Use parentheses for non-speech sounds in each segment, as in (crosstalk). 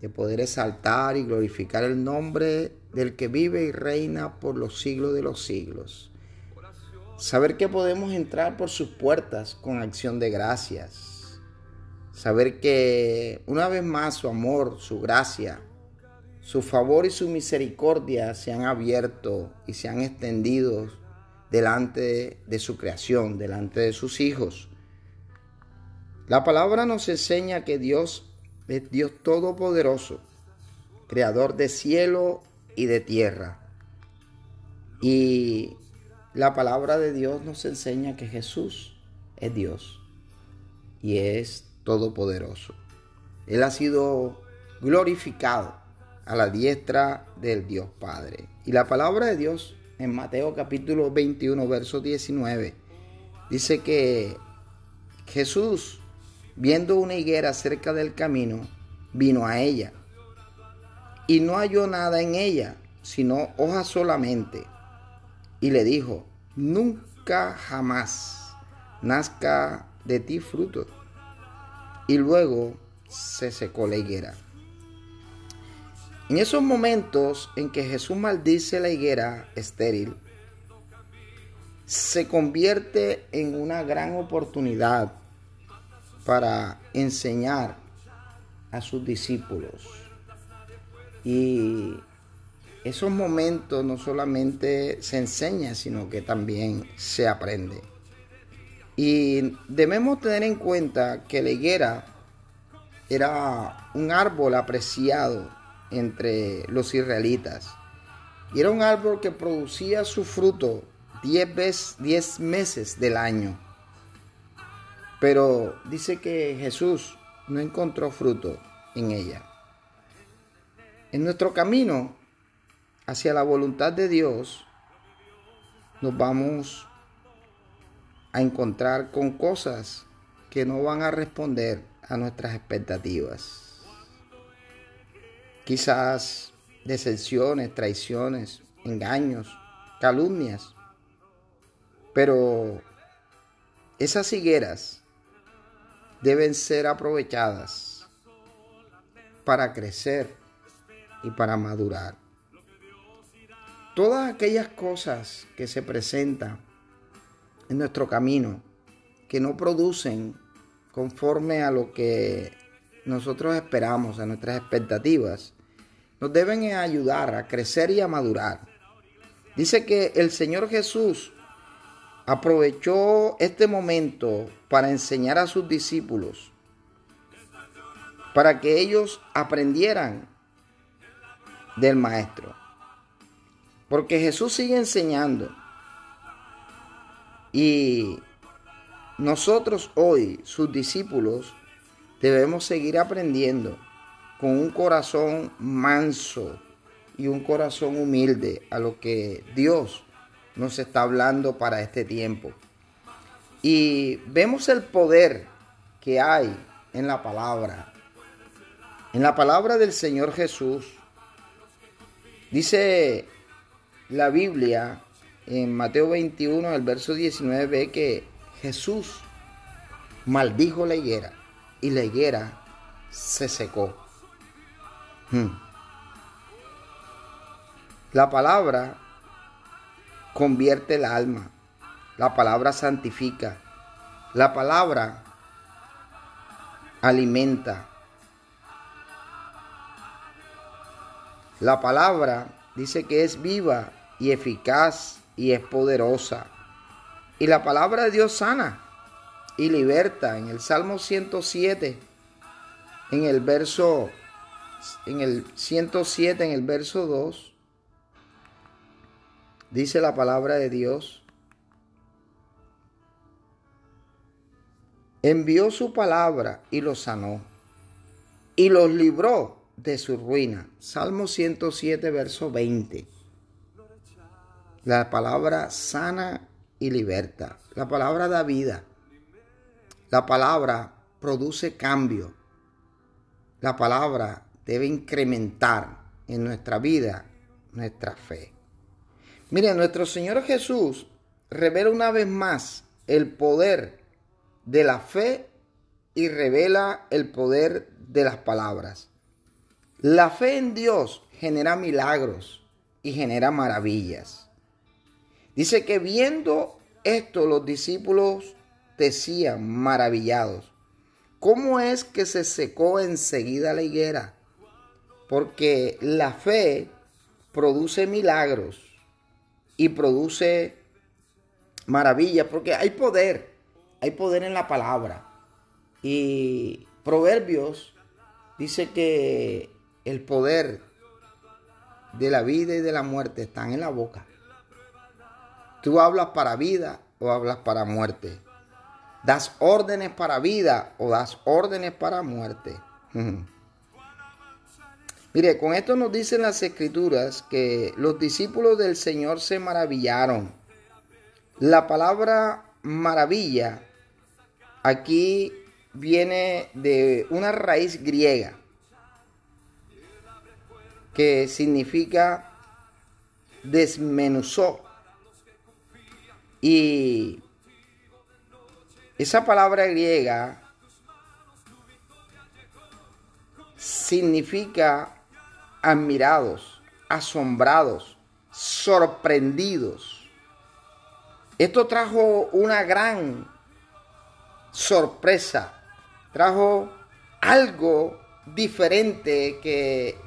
de poder exaltar y glorificar el nombre del que vive y reina por los siglos de los siglos. Saber que podemos entrar por sus puertas con acción de gracias. Saber que una vez más su amor, su gracia, su favor y su misericordia se han abierto y se han extendido delante de su creación, delante de sus hijos. La palabra nos enseña que Dios es Dios Todopoderoso, Creador de cielo y de tierra. Y la palabra de Dios nos enseña que Jesús es Dios y es todopoderoso. Él ha sido glorificado a la diestra del Dios Padre. Y la palabra de Dios en Mateo capítulo 21, verso 19, dice que Jesús viendo una higuera cerca del camino, vino a ella. Y no halló nada en ella, sino hojas solamente. Y le dijo, nunca jamás nazca de ti fruto. Y luego se secó la higuera. En esos momentos en que Jesús maldice la higuera estéril, se convierte en una gran oportunidad para enseñar a sus discípulos. Y esos momentos no solamente se enseña, sino que también se aprende. Y debemos tener en cuenta que la higuera era un árbol apreciado entre los israelitas. Y era un árbol que producía su fruto 10 meses del año. Pero dice que Jesús no encontró fruto en ella. En nuestro camino hacia la voluntad de Dios, nos vamos a encontrar con cosas que no van a responder a nuestras expectativas. Quizás decepciones, traiciones, engaños, calumnias. Pero esas higueras deben ser aprovechadas para crecer y para madurar. Todas aquellas cosas que se presentan en nuestro camino que no producen conforme a lo que nosotros esperamos, a nuestras expectativas, nos deben ayudar a crecer y a madurar. Dice que el Señor Jesús aprovechó este momento para enseñar a sus discípulos, para que ellos aprendieran del Maestro. Porque Jesús sigue enseñando. Y nosotros hoy, sus discípulos, debemos seguir aprendiendo con un corazón manso y un corazón humilde a lo que Dios nos está hablando para este tiempo. Y vemos el poder que hay en la palabra. En la palabra del Señor Jesús. Dice la Biblia en Mateo 21, el verso 19, que Jesús maldijo la higuera y la higuera se secó. Hmm. La palabra convierte el alma. La palabra santifica. La palabra alimenta. La palabra dice que es viva y eficaz y es poderosa. Y la palabra de Dios sana y liberta. En el Salmo 107, en el verso, en el 107, en el verso 2, Dice la palabra de Dios. Envió su palabra y los sanó. Y los libró de su ruina. Salmo 107, verso 20. La palabra sana y liberta. La palabra da vida. La palabra produce cambio. La palabra debe incrementar en nuestra vida nuestra fe. Mire, nuestro Señor Jesús revela una vez más el poder de la fe y revela el poder de las palabras. La fe en Dios genera milagros y genera maravillas. Dice que viendo esto los discípulos decían maravillados, ¿cómo es que se secó enseguida la higuera? Porque la fe produce milagros y produce maravillas, porque hay poder, hay poder en la palabra. Y Proverbios dice que el poder de la vida y de la muerte están en la boca. Tú hablas para vida o hablas para muerte. Das órdenes para vida o das órdenes para muerte. (laughs) Mire, con esto nos dicen las escrituras que los discípulos del Señor se maravillaron. La palabra maravilla aquí viene de una raíz griega que significa desmenuzó. Y esa palabra griega significa admirados, asombrados, sorprendidos. Esto trajo una gran sorpresa, trajo algo diferente que,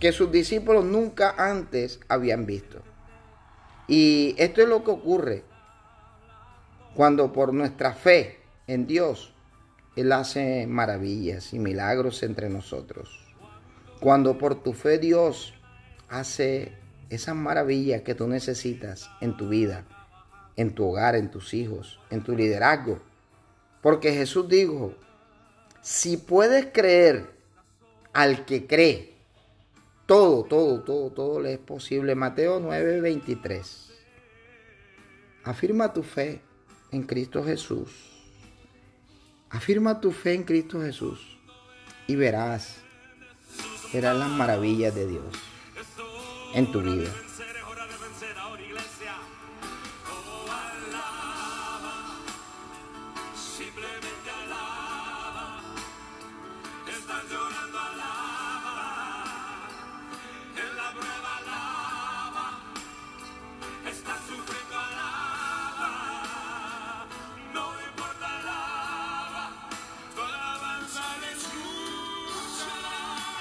que sus discípulos nunca antes habían visto. Y esto es lo que ocurre cuando por nuestra fe en Dios, Él hace maravillas y milagros entre nosotros. Cuando por tu fe Dios hace esas maravillas que tú necesitas en tu vida, en tu hogar, en tus hijos, en tu liderazgo. Porque Jesús dijo, si puedes creer al que cree, todo, todo, todo, todo le es posible. Mateo 9:23. Afirma tu fe en Cristo Jesús. Afirma tu fe en Cristo Jesús y verás serán las maravillas de Dios en tu vida.